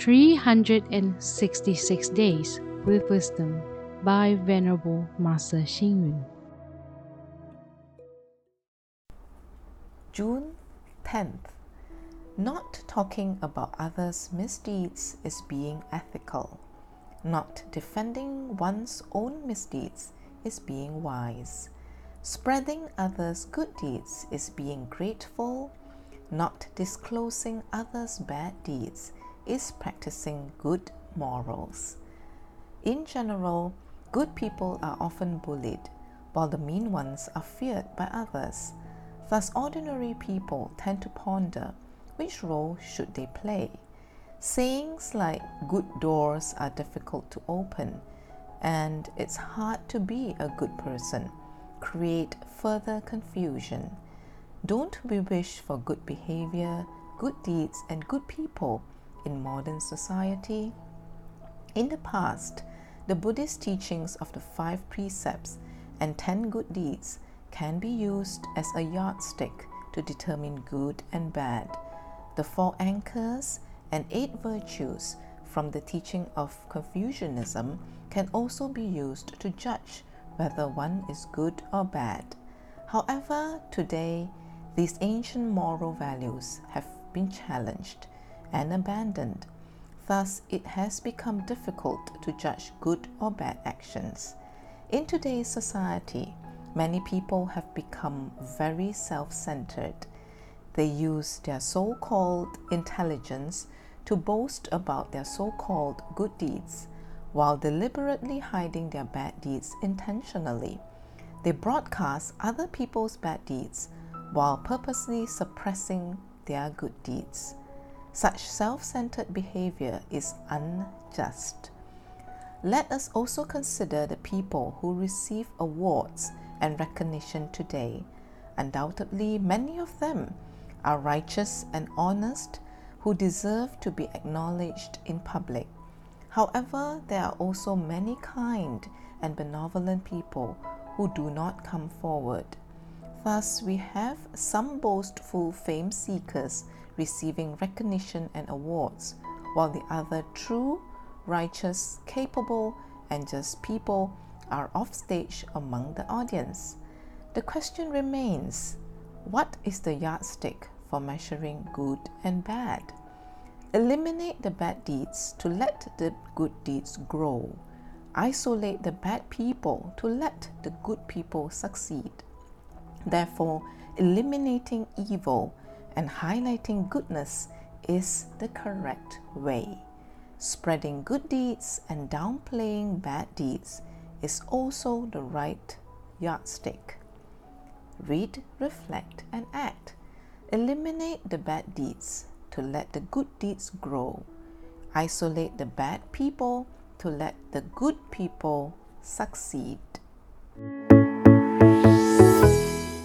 366 Days with Wisdom by Venerable Master Xing Yun. June 10th. Not talking about others' misdeeds is being ethical. Not defending one's own misdeeds is being wise. Spreading others' good deeds is being grateful. Not disclosing others' bad deeds is practicing good morals. In general, good people are often bullied, while the mean ones are feared by others. Thus, ordinary people tend to ponder which role should they play. Sayings like good doors are difficult to open and it's hard to be a good person create further confusion. Don't we wish for good behavior, good deeds, and good people in modern society? In the past, the Buddhist teachings of the five precepts and ten good deeds can be used as a yardstick to determine good and bad. The four anchors and eight virtues from the teaching of Confucianism can also be used to judge whether one is good or bad. However, today, these ancient moral values have been challenged and abandoned. Thus, it has become difficult to judge good or bad actions. In today's society, many people have become very self centered. They use their so called intelligence to boast about their so called good deeds while deliberately hiding their bad deeds intentionally. They broadcast other people's bad deeds while purposely suppressing their good deeds. Such self centered behavior is unjust. Let us also consider the people who receive awards and recognition today. Undoubtedly, many of them are righteous and honest who deserve to be acknowledged in public. However, there are also many kind and benevolent people who do not come forward. Thus, we have some boastful fame seekers receiving recognition and awards, while the other true, righteous, capable, and just people are off stage among the audience. The question remains what is the yardstick for measuring good and bad? Eliminate the bad deeds to let the good deeds grow. Isolate the bad people to let the good people succeed. Therefore, eliminating evil and highlighting goodness is the correct way. Spreading good deeds and downplaying bad deeds is also the right yardstick. Read, reflect, and act. Eliminate the bad deeds to let the good deeds grow. Isolate the bad people to let the good people succeed.